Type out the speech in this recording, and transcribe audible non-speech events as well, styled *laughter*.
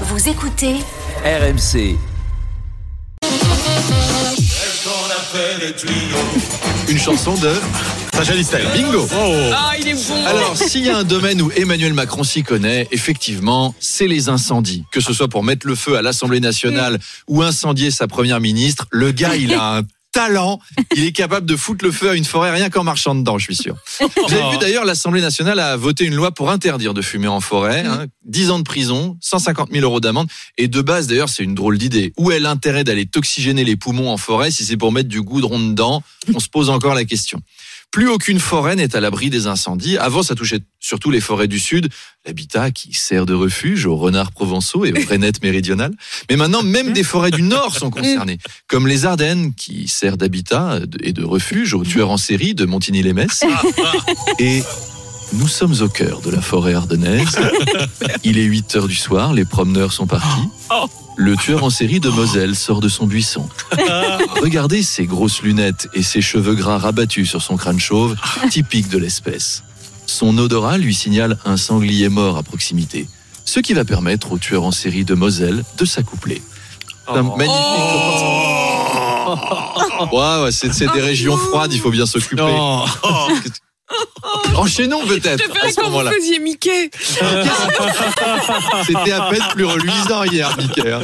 Vous écoutez RMC. Une chanson de Sacha Distel. Bingo Ah, il est bon. Alors, s'il y a un domaine où Emmanuel Macron s'y connaît, effectivement, c'est les incendies. Que ce soit pour mettre le feu à l'Assemblée nationale ou incendier sa première ministre, le gars, il a un *laughs* talent. Il est capable de foutre le feu à une forêt rien qu'en marchant dedans, je suis sûr. *laughs* Vous avez vu d'ailleurs, l'Assemblée nationale a voté une loi pour interdire de fumer en forêt. Hein, 10 ans de prison, 150 000 euros d'amende. Et de base, d'ailleurs, c'est une drôle d'idée. Où est l'intérêt d'aller toxygéner les poumons en forêt si c'est pour mettre du goudron dedans? On se pose encore la question. Plus aucune forêt n'est à l'abri des incendies. Avant, ça touchait surtout les forêts du Sud, l'habitat qui sert de refuge aux renards provençaux et aux *laughs* freinettes méridionales. Mais maintenant, même des forêts du Nord sont concernées, comme les Ardennes, qui sert d'habitat et de refuge aux tueurs en série de Montigny-les-Metz. *laughs* Et nous sommes au cœur de la forêt ardennaise. *laughs* Il est 8 heures du soir, les promeneurs sont partis. Le tueur en série de Moselle sort de son buisson. Regardez ses grosses lunettes et ses cheveux gras rabattus sur son crâne chauve, typique de l'espèce. Son odorat lui signale un sanglier mort à proximité, ce qui va permettre au tueur en série de Moselle de s'accoupler. C'est un magnifique *laughs* Ouais, ouais, c'est c'est des régions froides, il faut bien s'occuper. *laughs* Enchaînons peut-être Je à préférais ce quand vous faisiez Mickey. C'était à peine plus reluisant hier, Mickey. hein.